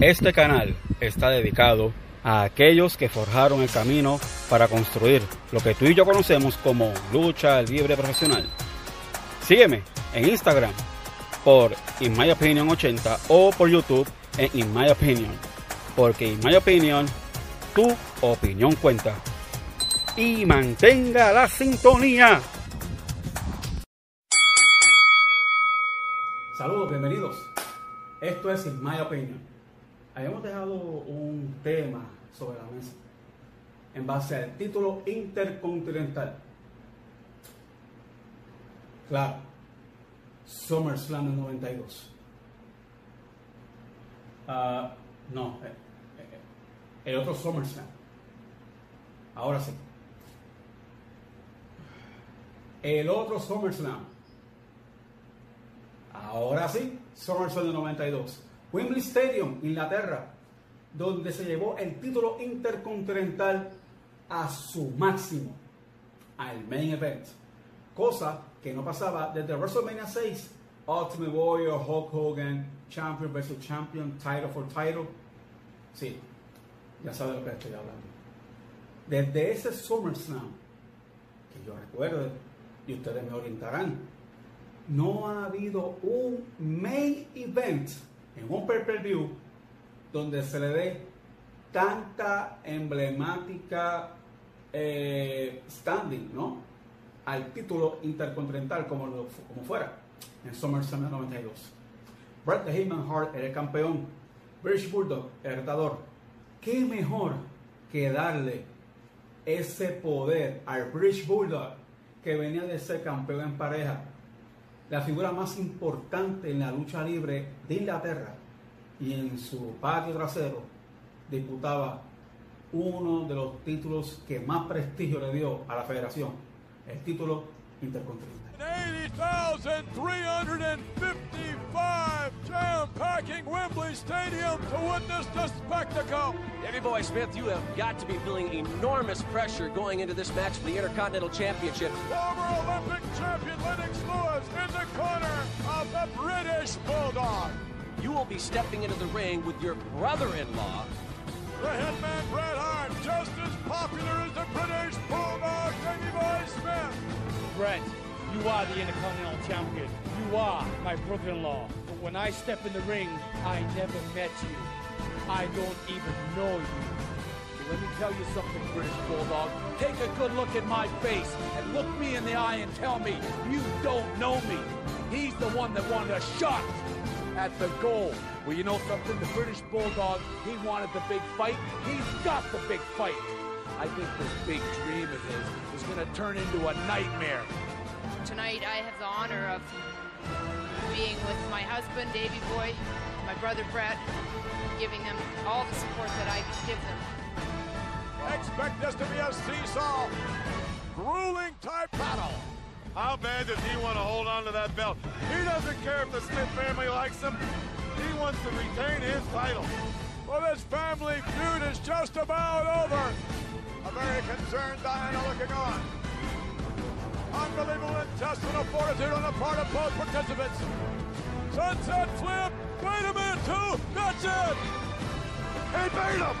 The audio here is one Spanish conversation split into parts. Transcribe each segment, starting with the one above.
Este canal está dedicado a aquellos que forjaron el camino para construir lo que tú y yo conocemos como lucha libre profesional. Sígueme en Instagram por In My Opinion 80 o por YouTube en In My Opinion, porque In My Opinion, tu opinión cuenta. Y mantenga la sintonía. Saludos, bienvenidos. Esto es In My Opinion. Habíamos dejado un tema sobre la mesa en base al título intercontinental. Claro, SummerSlam del 92. Ah, no, eh, eh, el otro SummerSlam. Ahora sí. El otro SummerSlam. Ahora sí, SummerSlam del 92. Wembley Stadium, Inglaterra, donde se llevó el título intercontinental a su máximo, al main event. Cosa que no pasaba desde WrestleMania 6, Ultimate Warrior, Hulk Hogan, Champion vs. Champion, Title for Title. Sí, ya saben lo que estoy hablando. Desde ese SummerSlam, que yo recuerdo, y ustedes me orientarán, no ha habido un main event en un pay-per-view donde se le dé tanta emblemática eh, standing. Al título intercontinental como, como fuera en SummerSlam 92. Bret the Hitman Hart era el campeón, British Bulldog el retador. ¿Qué mejor que darle ese poder al British Bulldog que venía de ser campeón en pareja la figura más importante en la lucha libre de Inglaterra y en su patio trasero disputaba uno de los títulos que más prestigio le dio a la federación, el título intercontinental. 80,355 jam-packing Wembley Stadium to witness the spectacle. Davey Boy Smith, you have got to be feeling enormous pressure going into this match for the Intercontinental Championship. Former Olympic champion Lennox Lewis in the corner of the British Bulldog. You will be stepping into the ring with your brother-in-law. The hitman Bret Hart, just as popular Brett, you are the Intercontinental Champion. You are my brother-in-law. But when I step in the ring, I never met you. I don't even know you. Let me tell you something, British Bulldog. Take a good look at my face and look me in the eye and tell me you don't know me. He's the one that wanted a shot at the goal. Well, you know something? The British Bulldog, he wanted the big fight. He's got the big fight. I think this big dream of his is going to turn into a nightmare. Tonight I have the honor of being with my husband, Davy Boy, my brother Brett, giving them all the support that I can give them. Expect this to be a seesaw, grueling type battle. How bad does he want to hold on to that belt? He doesn't care if the Smith family likes him. He wants to retain his title. Well, this family feud is just about over. A very concerned Diana looking on. Unbelievable intestinal fortitude on the part of both participants. Sunset flip. Wait a minute, two. That's it. He beat him.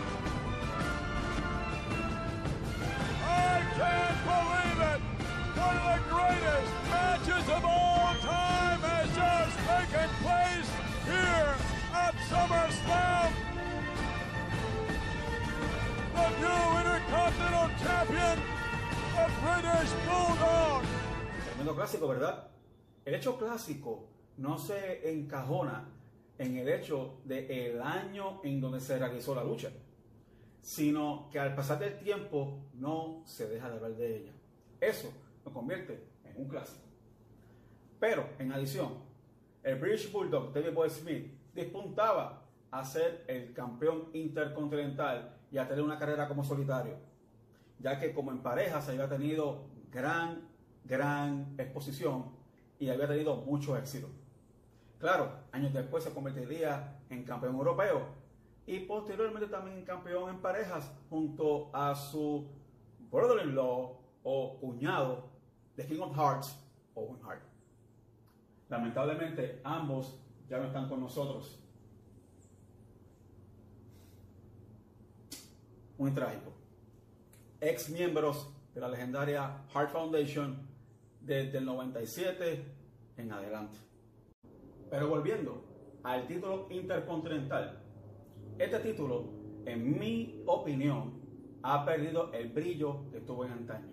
I can't believe it. One of the greatest matches of all time has just taken place here at SummerSlam. The new Champion, the British Bulldog. Tremendo clásico, ¿verdad? El hecho clásico no se encajona en el hecho de el año en donde se realizó la lucha, sino que al pasar del tiempo no se deja de hablar de ella. Eso lo convierte en un clásico. Pero, en adición, el British Bulldog David Boy Smith despuntaba a ser el campeón intercontinental y a tener una carrera como solitario, ya que como en pareja se había tenido gran, gran exposición y había tenido mucho éxito. Claro, años después se convertiría en campeón europeo y posteriormente también en campeón en parejas junto a su brother-in-law o cuñado de King of Hearts, Owen Hart. Lamentablemente ambos ya no están con nosotros. muy trágico. Ex miembros de la legendaria Heart Foundation desde el 97 en adelante. Pero volviendo al título intercontinental, este título, en mi opinión, ha perdido el brillo que tuvo en antaño.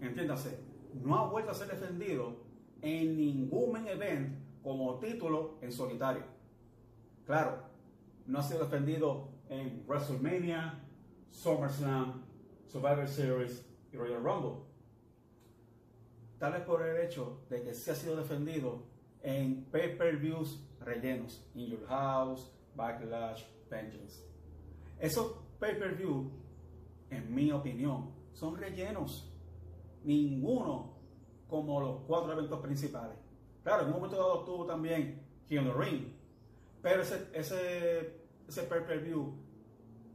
Entiéndase, no ha vuelto a ser defendido en ningún main event como título en solitario. Claro, no ha sido defendido en WrestleMania, SummerSlam, Survivor Series y Royal Rumble. Tal por el hecho de que se ha sido defendido en pay-per-views rellenos, In Your House, Backlash, Vengeance. Esos pay-per-view, en mi opinión, son rellenos. Ninguno como los cuatro eventos principales. Claro, en un momento dado tuvo también King of the Ring, pero ese, ese, ese pay-per-view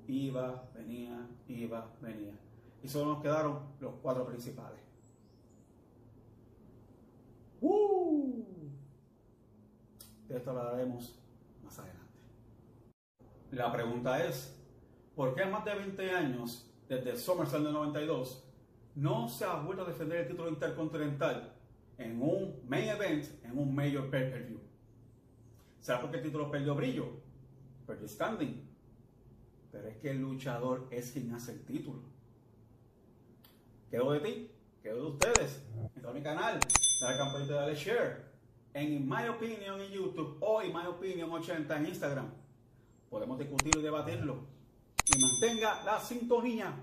iba, venía, iba, venía. Y solo nos quedaron los cuatro principales. ¡Uh! De esto hablaremos más adelante. La pregunta es, ¿por qué más de 20 años, desde SummerSlam del 92, no se ha vuelto a defender el título intercontinental en un main event, en un major pay-per-view? ¿Será porque el título perdió brillo? Perdió standing. Pero es que el luchador es quien hace el título. Quedo de ti, quedo de ustedes. Entra a mi canal, dale campanita, dale share. En My Opinion en YouTube o en My Opinion 80 en Instagram. Podemos discutirlo y debatirlo. Y mantenga la sintonía